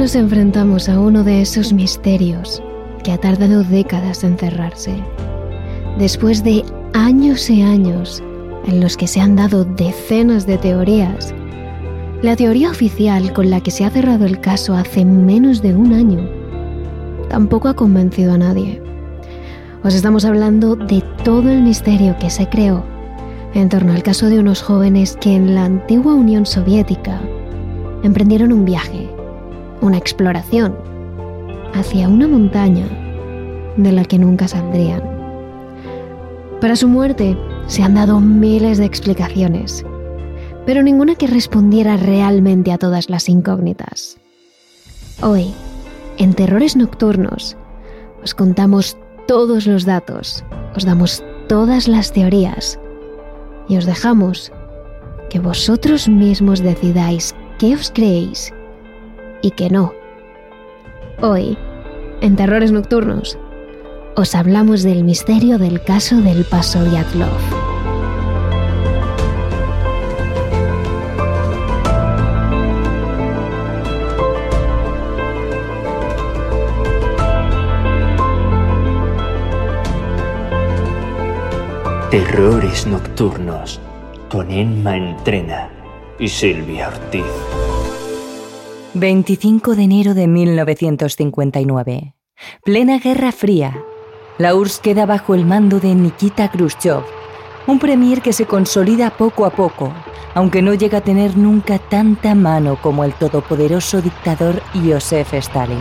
nos enfrentamos a uno de esos misterios que ha tardado décadas en cerrarse. Después de años y años en los que se han dado decenas de teorías, la teoría oficial con la que se ha cerrado el caso hace menos de un año tampoco ha convencido a nadie. Os estamos hablando de todo el misterio que se creó en torno al caso de unos jóvenes que en la antigua Unión Soviética emprendieron un viaje una exploración hacia una montaña de la que nunca saldrían. Para su muerte se han dado miles de explicaciones, pero ninguna que respondiera realmente a todas las incógnitas. Hoy, en Terrores Nocturnos, os contamos todos los datos, os damos todas las teorías y os dejamos que vosotros mismos decidáis qué os creéis y que no. Hoy, en Terrores Nocturnos, os hablamos del misterio del caso del Paso Yatlov. Terrores Nocturnos con Emma Entrena y Silvia Ortiz. 25 de enero de 1959. Plena Guerra Fría. La URSS queda bajo el mando de Nikita Khrushchev, un premier que se consolida poco a poco, aunque no llega a tener nunca tanta mano como el todopoderoso dictador Joseph Stalin.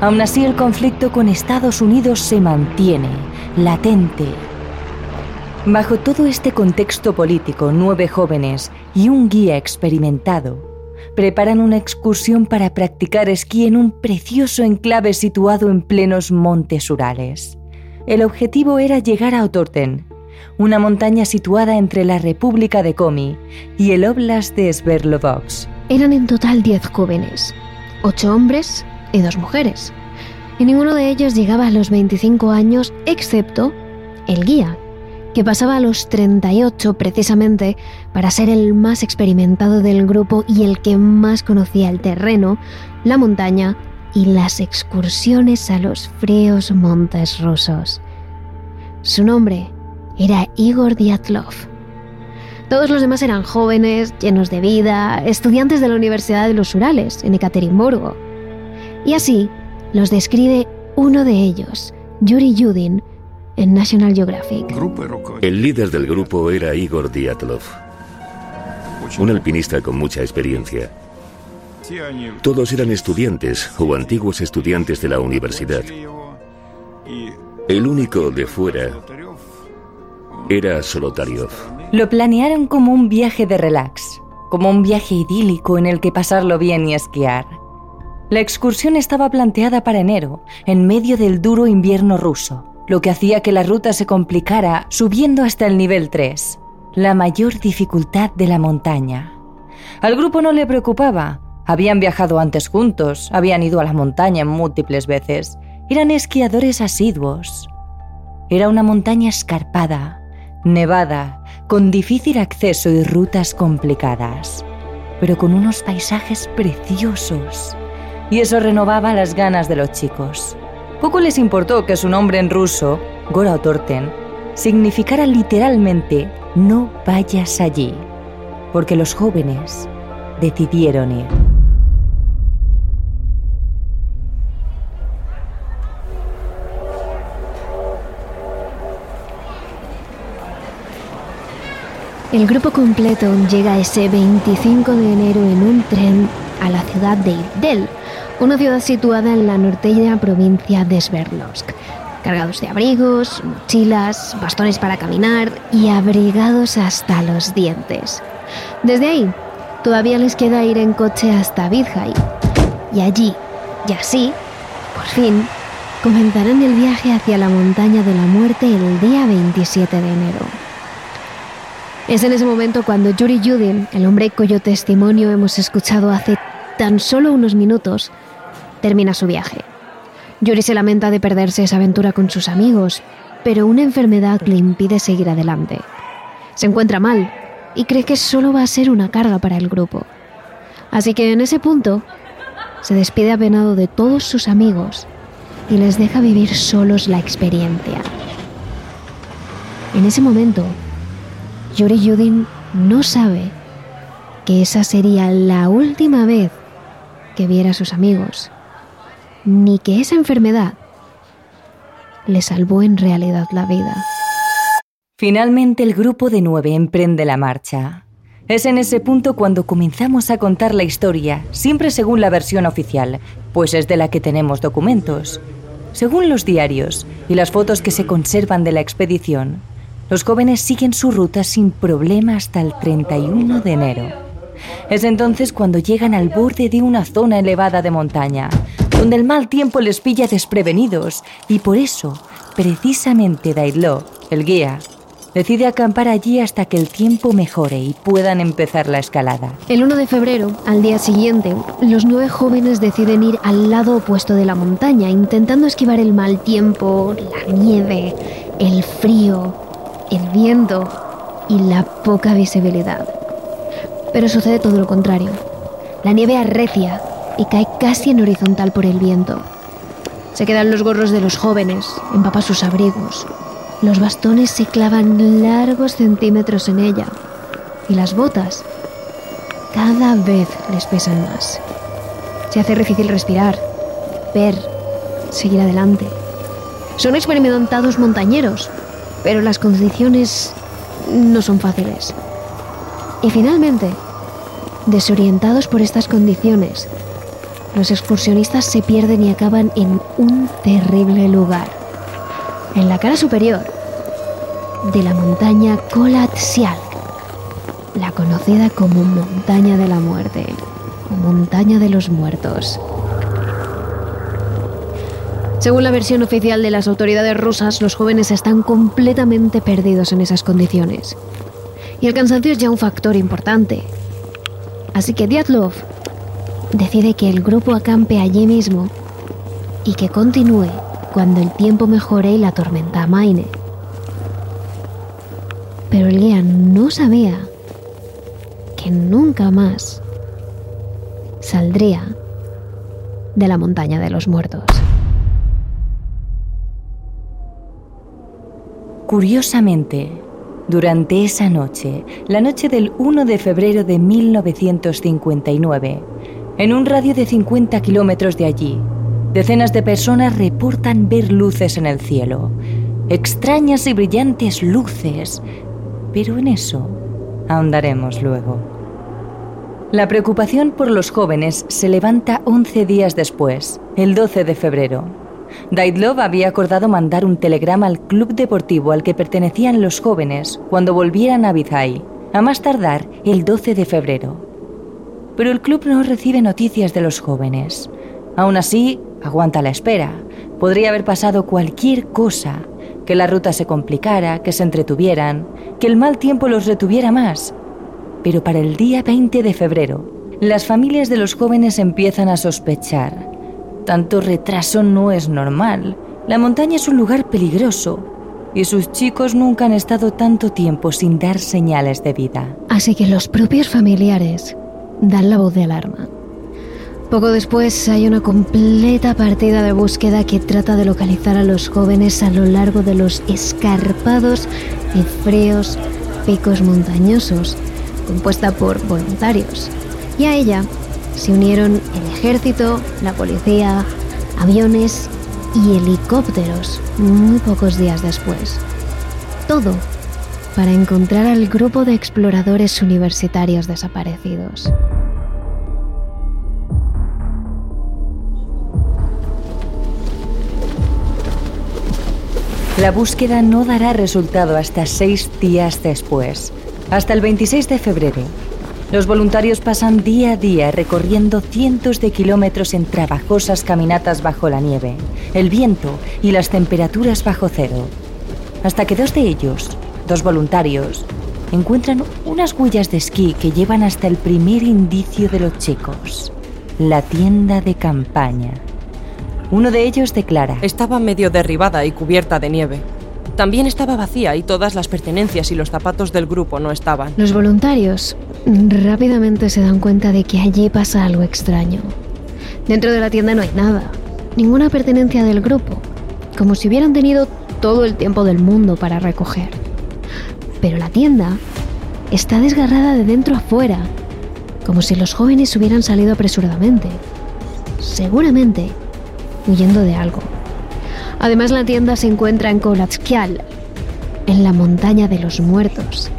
Aún así, el conflicto con Estados Unidos se mantiene, latente. Bajo todo este contexto político, nueve jóvenes y un guía experimentado preparan una excursión para practicar esquí en un precioso enclave situado en plenos montes Urales. El objetivo era llegar a Otorten, una montaña situada entre la República de Komi y el Oblast de Sverdlovsk. Eran en total 10 jóvenes, 8 hombres y 2 mujeres. Y ninguno de ellos llegaba a los 25 años excepto el guía, que pasaba a los 38 precisamente para ser el más experimentado del grupo y el que más conocía el terreno, la montaña y las excursiones a los fríos montes rusos. Su nombre era Igor Dyatlov. Todos los demás eran jóvenes, llenos de vida, estudiantes de la Universidad de los Urales, en Ekaterimburgo. Y así los describe uno de ellos, Yuri Yudin, en National Geographic. El líder del grupo era Igor Dyatlov, un alpinista con mucha experiencia. Todos eran estudiantes o antiguos estudiantes de la universidad. El único de fuera era Solotaryov. Lo planearon como un viaje de relax, como un viaje idílico en el que pasarlo bien y esquiar. La excursión estaba planteada para enero, en medio del duro invierno ruso lo que hacía que la ruta se complicara subiendo hasta el nivel 3, la mayor dificultad de la montaña. Al grupo no le preocupaba, habían viajado antes juntos, habían ido a la montaña múltiples veces, eran esquiadores asiduos. Era una montaña escarpada, nevada, con difícil acceso y rutas complicadas, pero con unos paisajes preciosos. Y eso renovaba las ganas de los chicos. Poco les importó que su nombre en ruso, Gora Torten, significara literalmente no vayas allí, porque los jóvenes decidieron ir. El grupo completo llega ese 25 de enero en un tren a la ciudad de Idel, una ciudad situada en la norteña provincia de Sverdlovsk, cargados de abrigos, mochilas, bastones para caminar y abrigados hasta los dientes. Desde ahí, todavía les queda ir en coche hasta Vidhai. Y allí, y así, por fin, comenzarán el viaje hacia la montaña de la muerte el día 27 de enero. Es en ese momento cuando Yuri Yudin, el hombre cuyo testimonio hemos escuchado hace tan solo unos minutos, termina su viaje. Yuri se lamenta de perderse esa aventura con sus amigos, pero una enfermedad le impide seguir adelante. Se encuentra mal y cree que solo va a ser una carga para el grupo. Así que en ese punto se despide apenado de todos sus amigos y les deja vivir solos la experiencia. En ese momento, Yuri Yudin no sabe que esa sería la última vez que viera a sus amigos, ni que esa enfermedad le salvó en realidad la vida. Finalmente el grupo de nueve emprende la marcha. Es en ese punto cuando comenzamos a contar la historia, siempre según la versión oficial, pues es de la que tenemos documentos. Según los diarios y las fotos que se conservan de la expedición, los jóvenes siguen su ruta sin problema hasta el 31 de enero. Es entonces cuando llegan al borde de una zona elevada de montaña, donde el mal tiempo les pilla desprevenidos y por eso, precisamente Daidlo, el guía, decide acampar allí hasta que el tiempo mejore y puedan empezar la escalada. El 1 de febrero, al día siguiente, los nueve jóvenes deciden ir al lado opuesto de la montaña, intentando esquivar el mal tiempo, la nieve, el frío, el viento y la poca visibilidad. Pero sucede todo lo contrario. La nieve arrecia y cae casi en horizontal por el viento. Se quedan los gorros de los jóvenes, empapa sus abrigos. Los bastones se clavan largos centímetros en ella y las botas cada vez les pesan más. Se hace difícil respirar, ver, seguir adelante. Son experimentados montañeros, pero las condiciones no son fáciles. Y finalmente, desorientados por estas condiciones, los excursionistas se pierden y acaban en un terrible lugar. En la cara superior de la montaña Kolat Sialk, la conocida como Montaña de la Muerte o Montaña de los Muertos. Según la versión oficial de las autoridades rusas, los jóvenes están completamente perdidos en esas condiciones. Y el cansancio es ya un factor importante. Así que Dyatlov decide que el grupo acampe allí mismo y que continúe cuando el tiempo mejore y la tormenta amaine. Pero el no sabía que nunca más saldría de la montaña de los muertos. Curiosamente, durante esa noche, la noche del 1 de febrero de 1959, en un radio de 50 kilómetros de allí, decenas de personas reportan ver luces en el cielo, extrañas y brillantes luces, pero en eso ahondaremos luego. La preocupación por los jóvenes se levanta 11 días después, el 12 de febrero, Daidlov había acordado mandar un telegrama al club deportivo al que pertenecían los jóvenes cuando volvieran a Vizay, a más tardar el 12 de febrero. Pero el club no recibe noticias de los jóvenes. Aún así, aguanta la espera. Podría haber pasado cualquier cosa, que la ruta se complicara, que se entretuvieran, que el mal tiempo los retuviera más. Pero para el día 20 de febrero, las familias de los jóvenes empiezan a sospechar tanto retraso no es normal. La montaña es un lugar peligroso y sus chicos nunca han estado tanto tiempo sin dar señales de vida. Así que los propios familiares dan la voz de alarma. Poco después hay una completa partida de búsqueda que trata de localizar a los jóvenes a lo largo de los escarpados y fríos picos montañosos, compuesta por voluntarios. Y a ella se unieron el ejército, la policía, aviones y helicópteros muy pocos días después. Todo para encontrar al grupo de exploradores universitarios desaparecidos. La búsqueda no dará resultado hasta seis días después, hasta el 26 de febrero. Los voluntarios pasan día a día recorriendo cientos de kilómetros en trabajosas caminatas bajo la nieve, el viento y las temperaturas bajo cero, hasta que dos de ellos, dos voluntarios, encuentran unas huellas de esquí que llevan hasta el primer indicio de los chicos, la tienda de campaña. Uno de ellos declara, Estaba medio derribada y cubierta de nieve. También estaba vacía y todas las pertenencias y los zapatos del grupo no estaban. Los voluntarios rápidamente se dan cuenta de que allí pasa algo extraño. Dentro de la tienda no hay nada, ninguna pertenencia del grupo, como si hubieran tenido todo el tiempo del mundo para recoger. Pero la tienda está desgarrada de dentro a fuera, como si los jóvenes hubieran salido apresuradamente. Seguramente huyendo de algo. Además, la tienda se encuentra en Kolatskial, en la montaña de los muertos.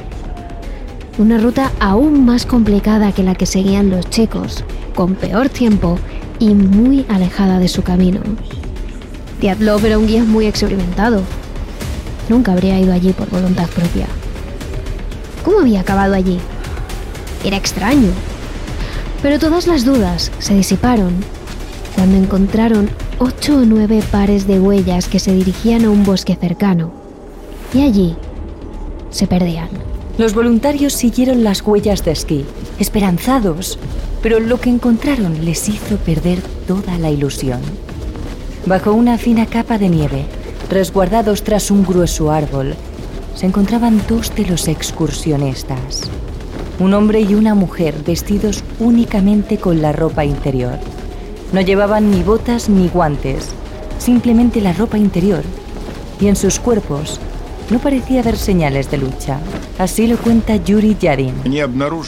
Una ruta aún más complicada que la que seguían los chicos, con peor tiempo y muy alejada de su camino. Diatlov era un guía muy experimentado. Nunca habría ido allí por voluntad propia. ¿Cómo había acabado allí? Era extraño. Pero todas las dudas se disiparon cuando encontraron ocho o nueve pares de huellas que se dirigían a un bosque cercano. Y allí se perdían. Los voluntarios siguieron las huellas de esquí, esperanzados, pero lo que encontraron les hizo perder toda la ilusión. Bajo una fina capa de nieve, resguardados tras un grueso árbol, se encontraban dos de los excursionistas. Un hombre y una mujer vestidos únicamente con la ropa interior. No llevaban ni botas ni guantes, simplemente la ropa interior. Y en sus cuerpos no parecía haber señales de lucha. Así lo cuenta Yuri Yarin.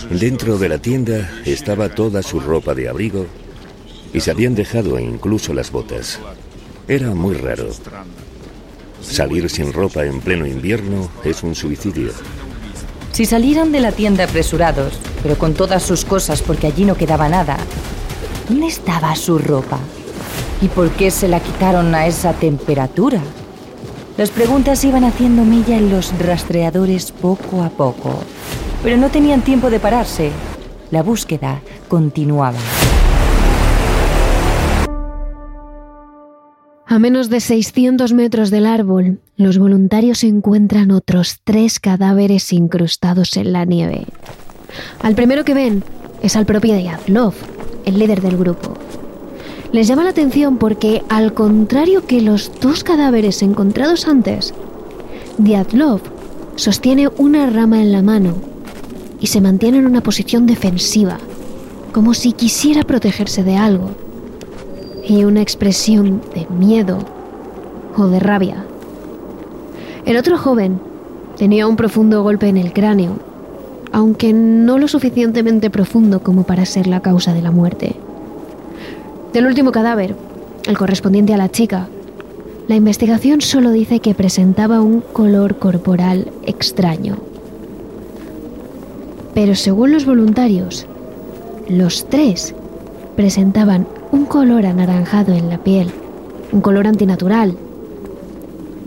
Dentro de la tienda estaba toda su ropa de abrigo y se habían dejado incluso las botas. Era muy raro. Salir sin ropa en pleno invierno es un suicidio. Si salieron de la tienda apresurados, pero con todas sus cosas porque allí no quedaba nada, ¿Dónde estaba su ropa? ¿Y por qué se la quitaron a esa temperatura? Las preguntas iban haciendo mella en los rastreadores poco a poco, pero no tenían tiempo de pararse. La búsqueda continuaba. A menos de 600 metros del árbol, los voluntarios encuentran otros tres cadáveres incrustados en la nieve. Al primero que ven es al propio Diatlov, el líder del grupo. Les llama la atención porque, al contrario que los dos cadáveres encontrados antes, Diatlov sostiene una rama en la mano y se mantiene en una posición defensiva, como si quisiera protegerse de algo, y una expresión de miedo o de rabia. El otro joven tenía un profundo golpe en el cráneo aunque no lo suficientemente profundo como para ser la causa de la muerte. Del último cadáver, el correspondiente a la chica, la investigación solo dice que presentaba un color corporal extraño. Pero según los voluntarios, los tres presentaban un color anaranjado en la piel, un color antinatural,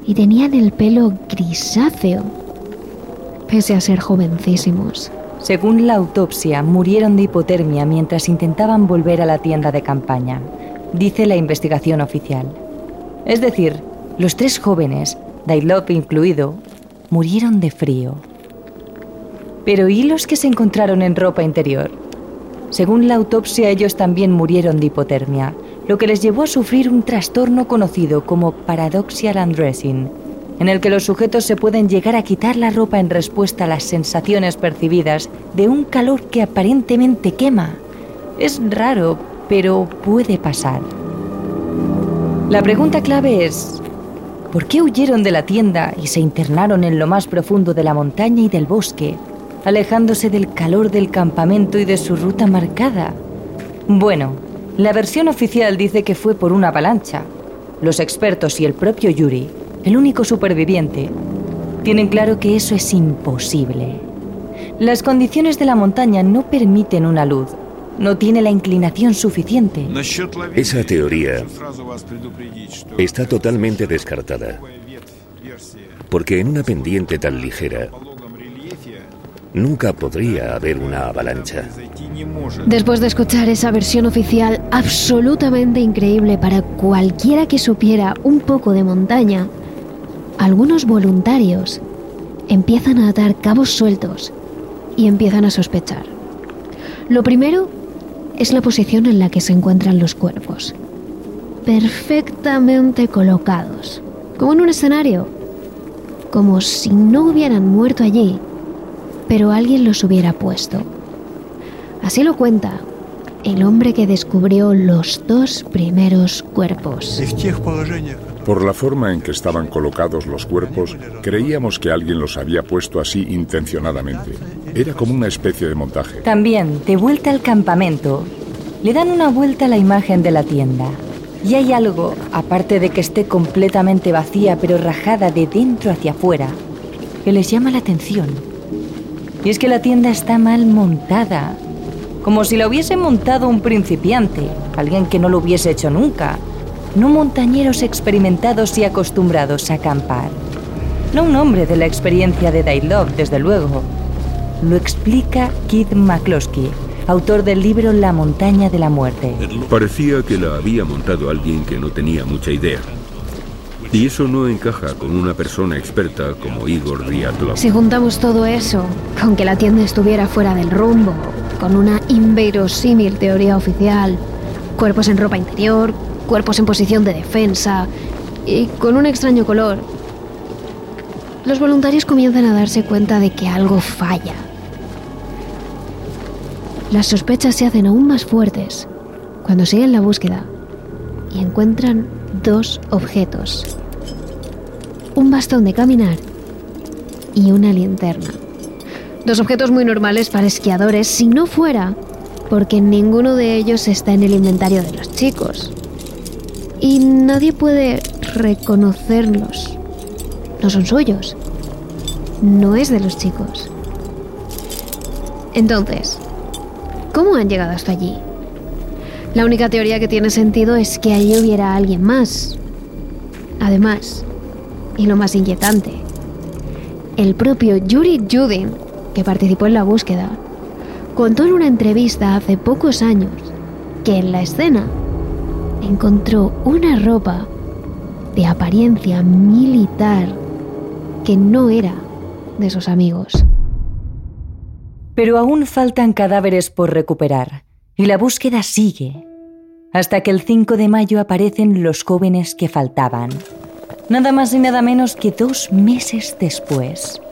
y tenían el pelo grisáceo pese a ser jovencísimos. Según la autopsia, murieron de hipotermia mientras intentaban volver a la tienda de campaña, dice la investigación oficial. Es decir, los tres jóvenes, Dailop incluido, murieron de frío. Pero ¿y los que se encontraron en ropa interior? Según la autopsia, ellos también murieron de hipotermia, lo que les llevó a sufrir un trastorno conocido como paradoxial undressing, en el que los sujetos se pueden llegar a quitar la ropa en respuesta a las sensaciones percibidas de un calor que aparentemente quema. Es raro, pero puede pasar. La pregunta clave es, ¿por qué huyeron de la tienda y se internaron en lo más profundo de la montaña y del bosque, alejándose del calor del campamento y de su ruta marcada? Bueno, la versión oficial dice que fue por una avalancha. Los expertos y el propio Yuri el único superviviente, tienen claro que eso es imposible. Las condiciones de la montaña no permiten una luz, no tiene la inclinación suficiente. Esa teoría está totalmente descartada. porque en una pendiente tan ligera nunca podría haber una avalancha. Después de escuchar esa versión oficial absolutamente increíble para cualquiera que supiera un poco de montaña, algunos voluntarios empiezan a atar cabos sueltos y empiezan a sospechar. Lo primero es la posición en la que se encuentran los cuerpos. Perfectamente colocados, como en un escenario, como si no hubieran muerto allí, pero alguien los hubiera puesto. Así lo cuenta el hombre que descubrió los dos primeros cuerpos. Por la forma en que estaban colocados los cuerpos, creíamos que alguien los había puesto así intencionadamente. Era como una especie de montaje. También, de vuelta al campamento, le dan una vuelta a la imagen de la tienda. Y hay algo, aparte de que esté completamente vacía pero rajada de dentro hacia afuera, que les llama la atención. Y es que la tienda está mal montada, como si la hubiese montado un principiante, alguien que no lo hubiese hecho nunca, no montañeros experimentados y acostumbrados a acampar. No un hombre de la experiencia de Love, desde luego. Lo explica Keith McCloskey, autor del libro La montaña de la muerte. Parecía que la había montado alguien que no tenía mucha idea. Y eso no encaja con una persona experta como Igor Diatlov. Si juntamos todo eso con que la tienda estuviera fuera del rumbo, con una inverosímil teoría oficial, cuerpos en ropa interior, cuerpos en posición de defensa y con un extraño color, los voluntarios comienzan a darse cuenta de que algo falla. Las sospechas se hacen aún más fuertes cuando siguen la búsqueda y encuentran dos objetos. Un bastón de caminar y una linterna. Dos objetos muy normales para esquiadores si no fuera porque ninguno de ellos está en el inventario de los chicos. Y nadie puede reconocerlos. No son suyos. No es de los chicos. Entonces, ¿cómo han llegado hasta allí? La única teoría que tiene sentido es que allí hubiera alguien más. Además, y lo más inquietante, el propio Yuri Judin, que participó en la búsqueda, contó en una entrevista hace pocos años que en la escena encontró una ropa de apariencia militar que no era de sus amigos. Pero aún faltan cadáveres por recuperar y la búsqueda sigue, hasta que el 5 de mayo aparecen los jóvenes que faltaban, nada más y nada menos que dos meses después.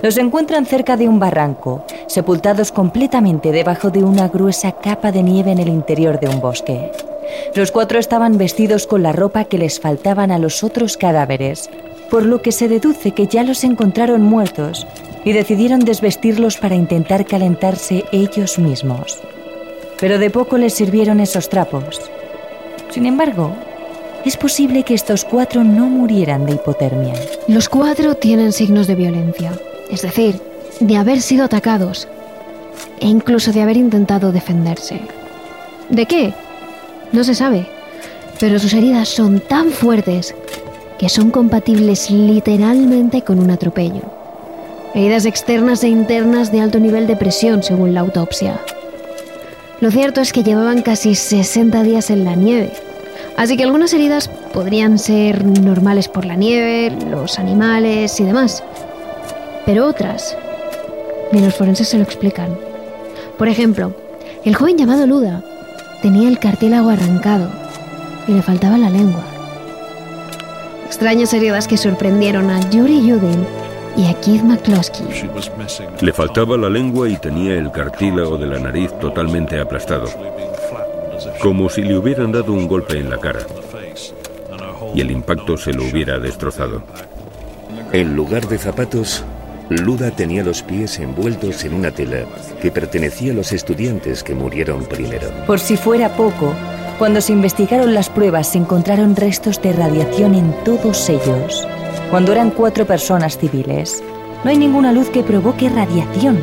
Los encuentran cerca de un barranco, sepultados completamente debajo de una gruesa capa de nieve en el interior de un bosque. Los cuatro estaban vestidos con la ropa que les faltaban a los otros cadáveres, por lo que se deduce que ya los encontraron muertos y decidieron desvestirlos para intentar calentarse ellos mismos pero de poco les sirvieron esos trapos. Sin embargo, es posible que estos cuatro no murieran de hipotermia. Los cuatro tienen signos de violencia, es decir, de haber sido atacados e incluso de haber intentado defenderse. ¿De qué? No se sabe, pero sus heridas son tan fuertes que son compatibles literalmente con un atropello. Heridas externas e internas de alto nivel de presión, según la autopsia. Lo cierto es que llevaban casi 60 días en la nieve, así que algunas heridas podrían ser normales por la nieve, los animales y demás, pero otras ni los forenses se lo explican. Por ejemplo, el joven llamado Luda tenía el cartílago arrancado y le faltaba la lengua. Extrañas heridas que sorprendieron a Yuri Yudin y a Keith McCloskey. Le faltaba la lengua y tenía el cartílago de la nariz totalmente aplastado, como si le hubieran dado un golpe en la cara y el impacto se lo hubiera destrozado. En lugar de zapatos, Luda tenía los pies envueltos en una tela que pertenecía a los estudiantes que murieron primero. Por si fuera poco, cuando se investigaron las pruebas se encontraron restos de radiación en todos ellos cuando eran cuatro personas civiles. No hay ninguna luz que provoque radiación.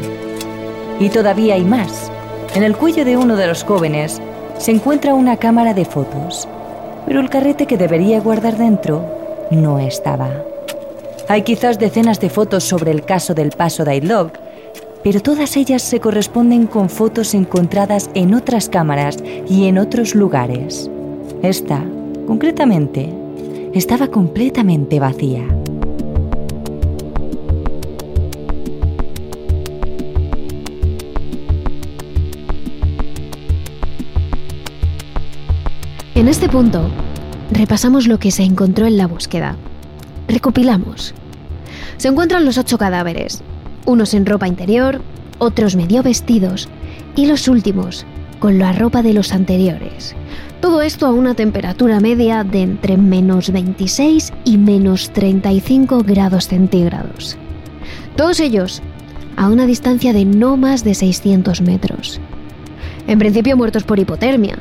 Y todavía hay más. En el cuello de uno de los jóvenes se encuentra una cámara de fotos, pero el carrete que debería guardar dentro no estaba. Hay quizás decenas de fotos sobre el caso del paso de Love, pero todas ellas se corresponden con fotos encontradas en otras cámaras y en otros lugares. Esta, concretamente, estaba completamente vacía. En este punto, repasamos lo que se encontró en la búsqueda. Recopilamos. Se encuentran los ocho cadáveres, unos en ropa interior, otros medio vestidos y los últimos con la ropa de los anteriores. Todo esto a una temperatura media de entre menos 26 y menos 35 grados centígrados. Todos ellos a una distancia de no más de 600 metros. En principio muertos por hipotermia,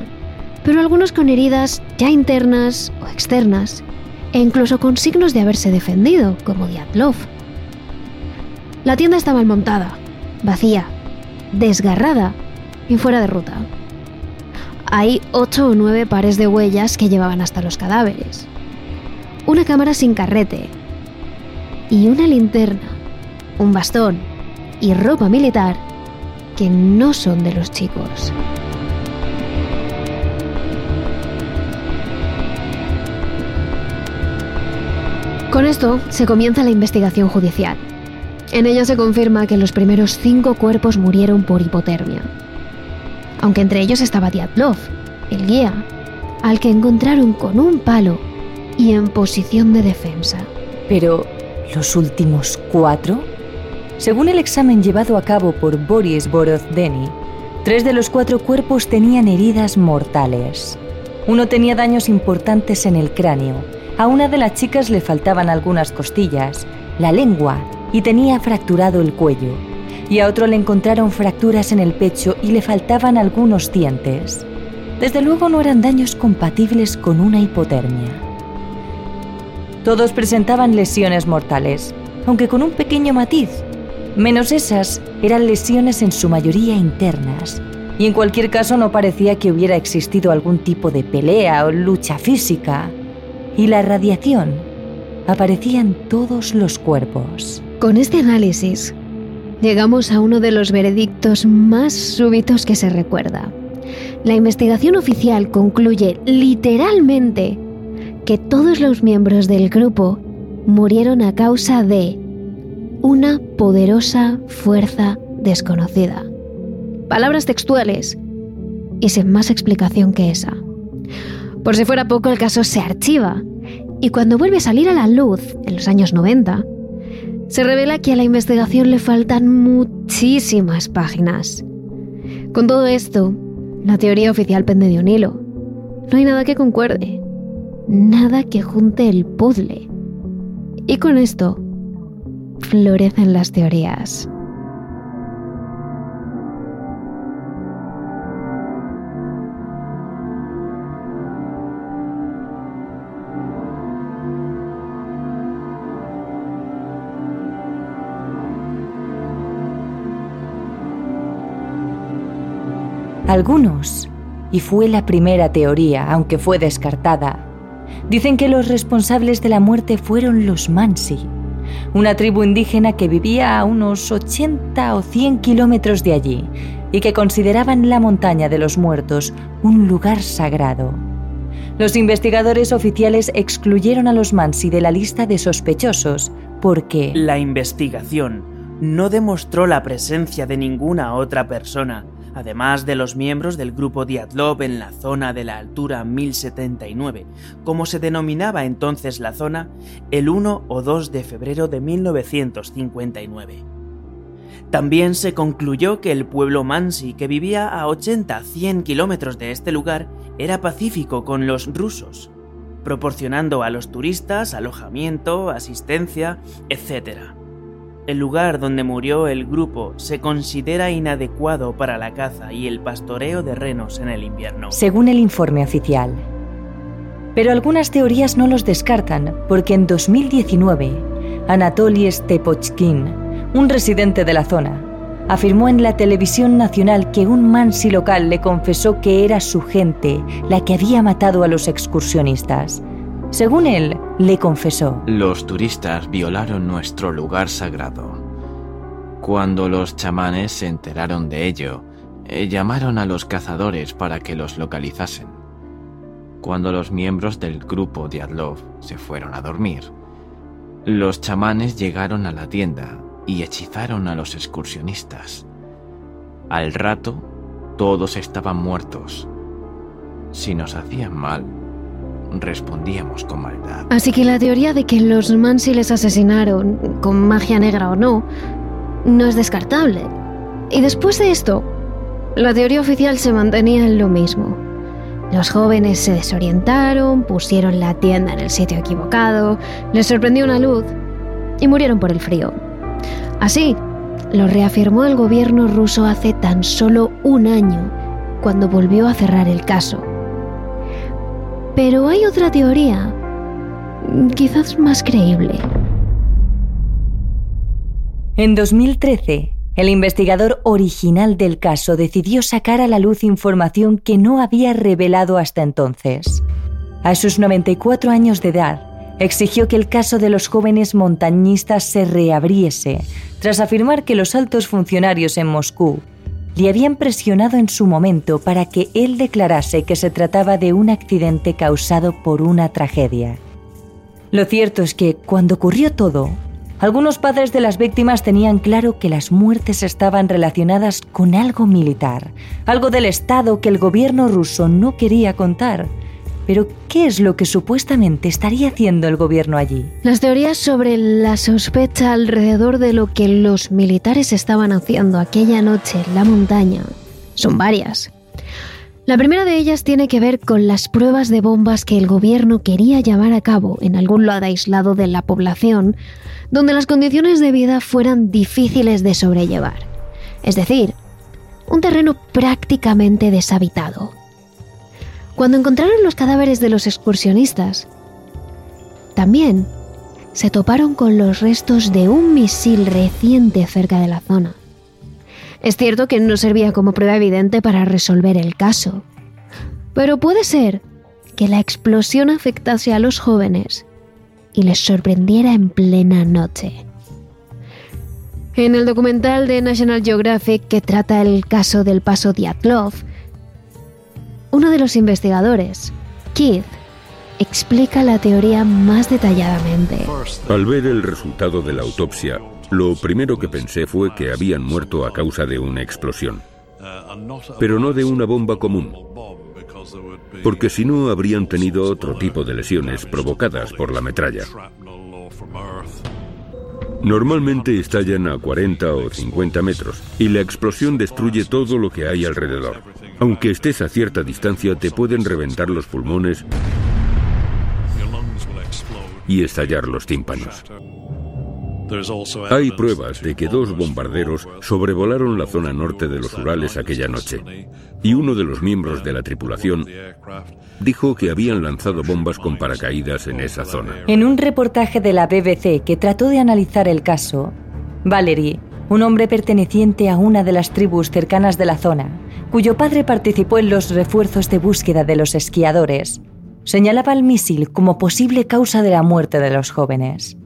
pero algunos con heridas ya internas o externas, e incluso con signos de haberse defendido, como Diatlov. La tienda está mal montada, vacía, desgarrada y fuera de ruta. Hay ocho o nueve pares de huellas que llevaban hasta los cadáveres. Una cámara sin carrete. Y una linterna, un bastón y ropa militar que no son de los chicos. Con esto se comienza la investigación judicial. En ella se confirma que los primeros cinco cuerpos murieron por hipotermia. Aunque entre ellos estaba Diatlov, el guía, al que encontraron con un palo y en posición de defensa. Pero, ¿los últimos cuatro? Según el examen llevado a cabo por Boris Borozdeny, tres de los cuatro cuerpos tenían heridas mortales. Uno tenía daños importantes en el cráneo a una de las chicas le faltaban algunas costillas, la lengua y tenía fracturado el cuello. Y a otro le encontraron fracturas en el pecho y le faltaban algunos dientes. Desde luego no eran daños compatibles con una hipotermia. Todos presentaban lesiones mortales, aunque con un pequeño matiz. Menos esas eran lesiones en su mayoría internas, y en cualquier caso no parecía que hubiera existido algún tipo de pelea o lucha física y la radiación aparecía en todos los cuerpos. Con este análisis, llegamos a uno de los veredictos más súbitos que se recuerda. La investigación oficial concluye literalmente que todos los miembros del grupo murieron a causa de una poderosa fuerza desconocida. Palabras textuales y sin más explicación que esa. Por si fuera poco, el caso se archiva y cuando vuelve a salir a la luz, en los años 90, se revela que a la investigación le faltan muchísimas páginas. Con todo esto, la teoría oficial pende de un hilo. No hay nada que concuerde, nada que junte el puzzle. Y con esto, florecen las teorías. Algunos, y fue la primera teoría, aunque fue descartada, dicen que los responsables de la muerte fueron los Mansi, una tribu indígena que vivía a unos 80 o 100 kilómetros de allí y que consideraban la montaña de los muertos un lugar sagrado. Los investigadores oficiales excluyeron a los Mansi de la lista de sospechosos porque... La investigación no demostró la presencia de ninguna otra persona además de los miembros del grupo Diatlov en la zona de la altura 1079, como se denominaba entonces la zona, el 1 o 2 de febrero de 1959. También se concluyó que el pueblo Mansi, que vivía a 80-100 kilómetros de este lugar, era pacífico con los rusos, proporcionando a los turistas alojamiento, asistencia, etc el lugar donde murió el grupo se considera inadecuado para la caza y el pastoreo de renos en el invierno. Según el informe oficial. Pero algunas teorías no los descartan, porque en 2019, Anatoly Stepochkin, un residente de la zona, afirmó en la televisión nacional que un mansi local le confesó que era su gente la que había matado a los excursionistas. Según él, le confesó. Los turistas violaron nuestro lugar sagrado. Cuando los chamanes se enteraron de ello, eh, llamaron a los cazadores para que los localizasen. Cuando los miembros del grupo de Adlov se fueron a dormir, los chamanes llegaron a la tienda y hechizaron a los excursionistas. Al rato, todos estaban muertos. Si nos hacían mal, respondíamos con maldad. Así que la teoría de que los Mansi les asesinaron, con magia negra o no, no es descartable. Y después de esto, la teoría oficial se mantenía en lo mismo. Los jóvenes se desorientaron, pusieron la tienda en el sitio equivocado, les sorprendió una luz y murieron por el frío. Así, lo reafirmó el gobierno ruso hace tan solo un año, cuando volvió a cerrar el caso. Pero hay otra teoría, quizás más creíble. En 2013, el investigador original del caso decidió sacar a la luz información que no había revelado hasta entonces. A sus 94 años de edad, exigió que el caso de los jóvenes montañistas se reabriese, tras afirmar que los altos funcionarios en Moscú le habían presionado en su momento para que él declarase que se trataba de un accidente causado por una tragedia. Lo cierto es que, cuando ocurrió todo, algunos padres de las víctimas tenían claro que las muertes estaban relacionadas con algo militar, algo del Estado que el gobierno ruso no quería contar. Pero, ¿qué es lo que supuestamente estaría haciendo el gobierno allí? Las teorías sobre la sospecha alrededor de lo que los militares estaban haciendo aquella noche en la montaña son varias. La primera de ellas tiene que ver con las pruebas de bombas que el gobierno quería llevar a cabo en algún lado aislado de la población donde las condiciones de vida fueran difíciles de sobrellevar. Es decir, un terreno prácticamente deshabitado. Cuando encontraron los cadáveres de los excursionistas, también se toparon con los restos de un misil reciente cerca de la zona. Es cierto que no servía como prueba evidente para resolver el caso, pero puede ser que la explosión afectase a los jóvenes y les sorprendiera en plena noche. En el documental de National Geographic que trata el caso del paso Diatlov, uno de los investigadores, Keith, explica la teoría más detalladamente. Al ver el resultado de la autopsia, lo primero que pensé fue que habían muerto a causa de una explosión, pero no de una bomba común porque si no habrían tenido otro tipo de lesiones provocadas por la metralla. Normalmente estallan a 40 o 50 metros y la explosión destruye todo lo que hay alrededor. Aunque estés a cierta distancia te pueden reventar los pulmones y estallar los tímpanos. Hay pruebas de que dos bombarderos sobrevolaron la zona norte de los Urales aquella noche y uno de los miembros de la tripulación dijo que habían lanzado bombas con paracaídas en esa zona. En un reportaje de la BBC que trató de analizar el caso, Valery, un hombre perteneciente a una de las tribus cercanas de la zona, cuyo padre participó en los refuerzos de búsqueda de los esquiadores, señalaba el misil como posible causa de la muerte de los jóvenes.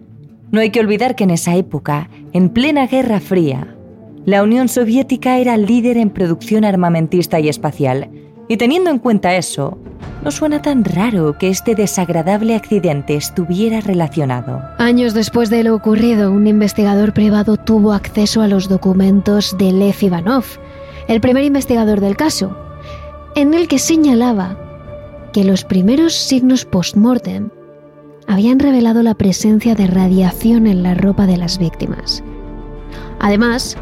No hay que olvidar que en esa época, en plena Guerra Fría, la Unión Soviética era líder en producción armamentista y espacial, y teniendo en cuenta eso, no suena tan raro que este desagradable accidente estuviera relacionado. Años después de lo ocurrido, un investigador privado tuvo acceso a los documentos de Lev Ivanov, el primer investigador del caso, en el que señalaba que los primeros signos post-mortem habían revelado la presencia de radiación en la ropa de las víctimas. Además,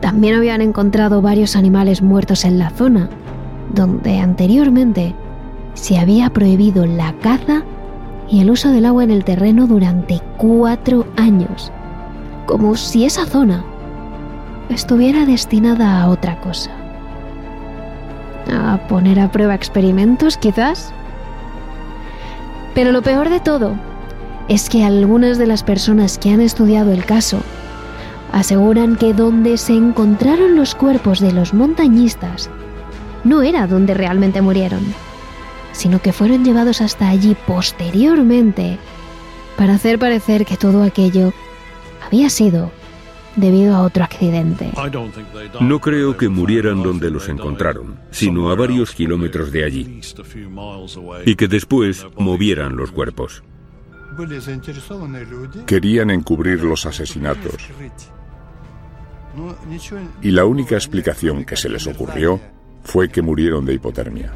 también habían encontrado varios animales muertos en la zona, donde anteriormente se había prohibido la caza y el uso del agua en el terreno durante cuatro años, como si esa zona estuviera destinada a otra cosa. A poner a prueba experimentos, quizás. Pero lo peor de todo es que algunas de las personas que han estudiado el caso aseguran que donde se encontraron los cuerpos de los montañistas no era donde realmente murieron, sino que fueron llevados hasta allí posteriormente para hacer parecer que todo aquello había sido debido a otro accidente. No creo que murieran donde los encontraron, sino a varios kilómetros de allí, y que después movieran los cuerpos. Querían encubrir los asesinatos. Y la única explicación que se les ocurrió fue que murieron de hipotermia.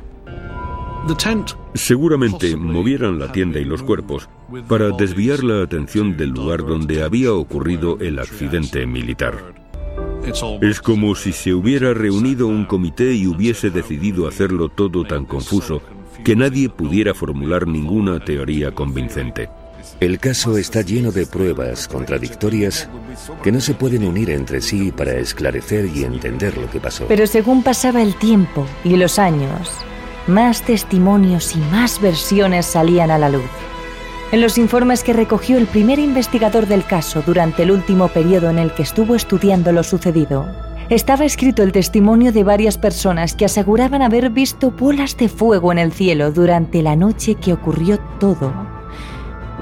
Seguramente movieran la tienda y los cuerpos para desviar la atención del lugar donde había ocurrido el accidente militar. Es como si se hubiera reunido un comité y hubiese decidido hacerlo todo tan confuso que nadie pudiera formular ninguna teoría convincente. El caso está lleno de pruebas contradictorias que no se pueden unir entre sí para esclarecer y entender lo que pasó. Pero según pasaba el tiempo y los años, más testimonios y más versiones salían a la luz. En los informes que recogió el primer investigador del caso durante el último periodo en el que estuvo estudiando lo sucedido, estaba escrito el testimonio de varias personas que aseguraban haber visto bolas de fuego en el cielo durante la noche que ocurrió todo.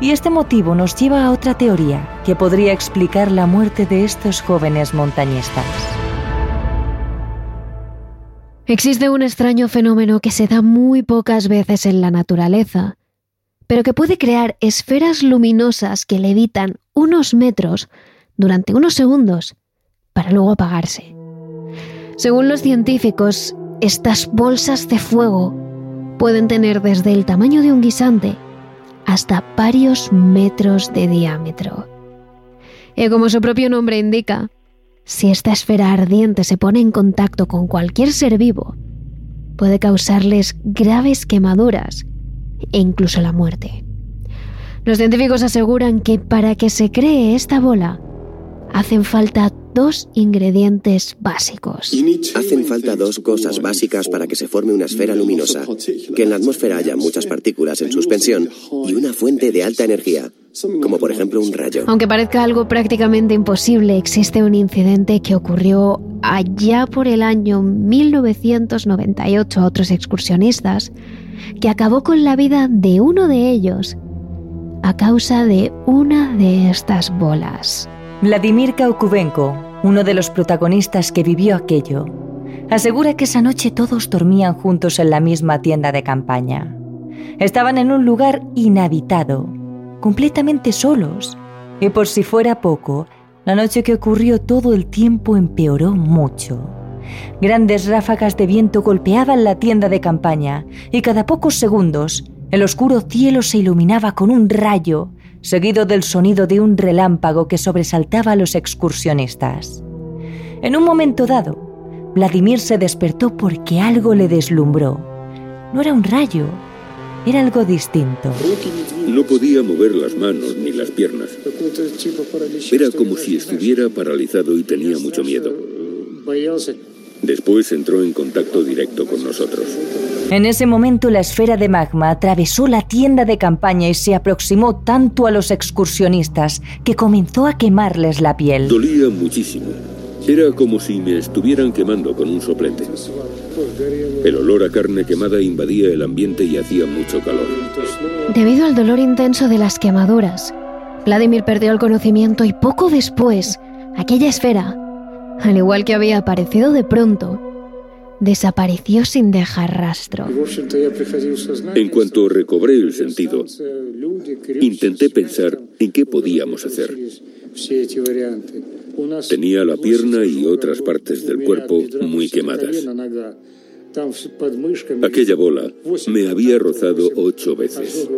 Y este motivo nos lleva a otra teoría que podría explicar la muerte de estos jóvenes montañistas. Existe un extraño fenómeno que se da muy pocas veces en la naturaleza, pero que puede crear esferas luminosas que levitan unos metros durante unos segundos para luego apagarse. Según los científicos, estas bolsas de fuego pueden tener desde el tamaño de un guisante hasta varios metros de diámetro. Y como su propio nombre indica, si esta esfera ardiente se pone en contacto con cualquier ser vivo, puede causarles graves quemaduras e incluso la muerte. Los científicos aseguran que para que se cree esta bola, hacen falta dos ingredientes básicos. Hacen falta dos cosas básicas para que se forme una esfera luminosa, que en la atmósfera haya muchas partículas en suspensión y una fuente de alta energía, como por ejemplo un rayo. Aunque parezca algo prácticamente imposible, existe un incidente que ocurrió allá por el año 1998 a otros excursionistas, que acabó con la vida de uno de ellos a causa de una de estas bolas. Vladimir Kaukubenko, uno de los protagonistas que vivió aquello, asegura que esa noche todos dormían juntos en la misma tienda de campaña. Estaban en un lugar inhabitado, completamente solos, y por si fuera poco, la noche que ocurrió todo el tiempo empeoró mucho. Grandes ráfagas de viento golpeaban la tienda de campaña y cada pocos segundos el oscuro cielo se iluminaba con un rayo seguido del sonido de un relámpago que sobresaltaba a los excursionistas. En un momento dado, Vladimir se despertó porque algo le deslumbró. No era un rayo, era algo distinto. No podía mover las manos ni las piernas. Era como si estuviera paralizado y tenía mucho miedo. Después entró en contacto directo con nosotros. En ese momento la esfera de magma atravesó la tienda de campaña y se aproximó tanto a los excursionistas que comenzó a quemarles la piel. Dolía muchísimo. Era como si me estuvieran quemando con un soplete. El olor a carne quemada invadía el ambiente y hacía mucho calor. Debido al dolor intenso de las quemaduras, Vladimir perdió el conocimiento y poco después, aquella esfera, al igual que había aparecido de pronto, desapareció sin dejar rastro. En cuanto recobré el sentido, intenté pensar en qué podíamos hacer. Tenía la pierna y otras partes del cuerpo muy quemadas. Aquella bola me había rozado ocho veces.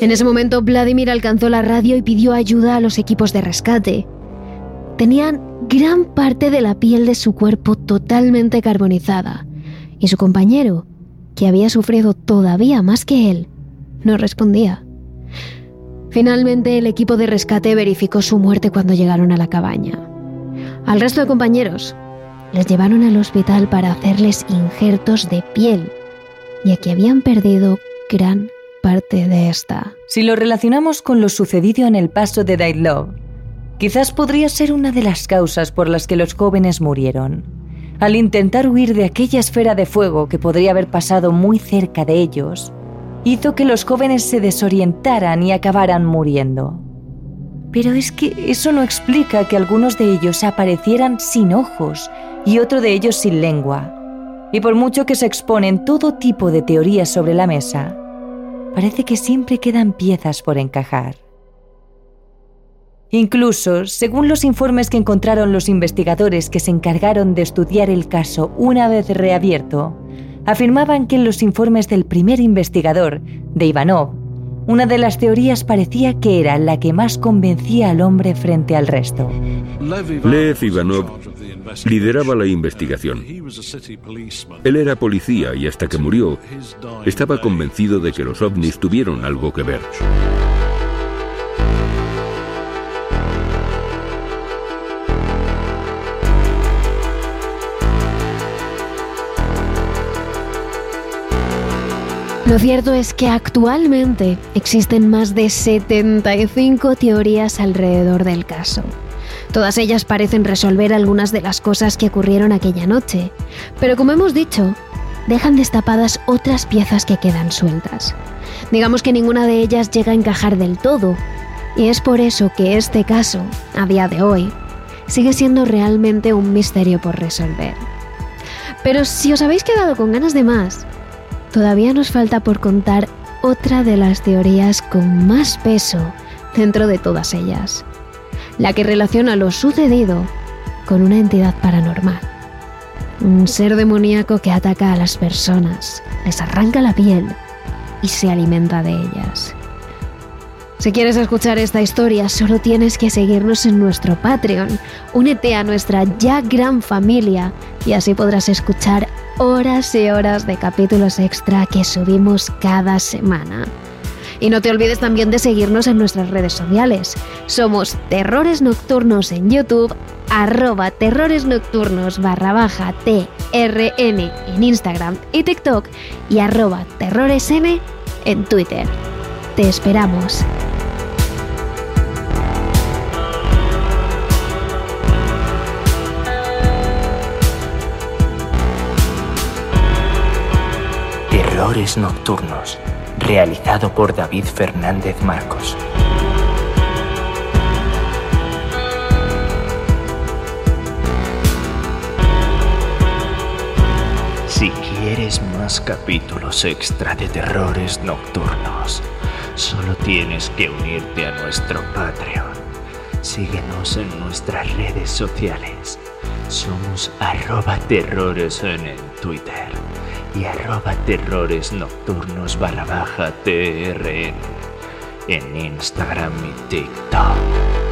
En ese momento, Vladimir alcanzó la radio y pidió ayuda a los equipos de rescate. Tenían gran parte de la piel de su cuerpo totalmente carbonizada, y su compañero, que había sufrido todavía más que él, no respondía. Finalmente el equipo de rescate verificó su muerte cuando llegaron a la cabaña. Al resto de compañeros les llevaron al hospital para hacerles injertos de piel, ya que habían perdido gran parte de esta. Si lo relacionamos con lo sucedido en el paso de Daitlov, Quizás podría ser una de las causas por las que los jóvenes murieron. al intentar huir de aquella esfera de fuego que podría haber pasado muy cerca de ellos, hizo que los jóvenes se desorientaran y acabaran muriendo. Pero es que eso no explica que algunos de ellos aparecieran sin ojos y otro de ellos sin lengua. Y por mucho que se exponen todo tipo de teorías sobre la mesa, parece que siempre quedan piezas por encajar. Incluso, según los informes que encontraron los investigadores que se encargaron de estudiar el caso una vez reabierto, afirmaban que en los informes del primer investigador, de Ivanov, una de las teorías parecía que era la que más convencía al hombre frente al resto. Lev Ivanov lideraba la investigación. Él era policía y hasta que murió estaba convencido de que los ovnis tuvieron algo que ver. Lo cierto es que actualmente existen más de 75 teorías alrededor del caso. Todas ellas parecen resolver algunas de las cosas que ocurrieron aquella noche, pero como hemos dicho, dejan destapadas otras piezas que quedan sueltas. Digamos que ninguna de ellas llega a encajar del todo, y es por eso que este caso, a día de hoy, sigue siendo realmente un misterio por resolver. Pero si os habéis quedado con ganas de más, todavía nos falta por contar otra de las teorías con más peso dentro de todas ellas, la que relaciona lo sucedido con una entidad paranormal. Un ser demoníaco que ataca a las personas, les arranca la piel y se alimenta de ellas. Si quieres escuchar esta historia, solo tienes que seguirnos en nuestro Patreon. Únete a nuestra ya gran familia y así podrás escuchar horas y horas de capítulos extra que subimos cada semana. Y no te olvides también de seguirnos en nuestras redes sociales. Somos Terrores Nocturnos en YouTube, arroba Terrores Nocturnos barra baja TRN en Instagram y TikTok y arroba TerroresN en Twitter. Te esperamos. Nocturnos, realizado por David Fernández Marcos. Si quieres más capítulos extra de Terrores Nocturnos, solo tienes que unirte a nuestro Patreon. Síguenos en nuestras redes sociales. Somos arroba terrores en el Twitter y arroba terrores nocturnos barra baja TRN en Instagram y TikTok.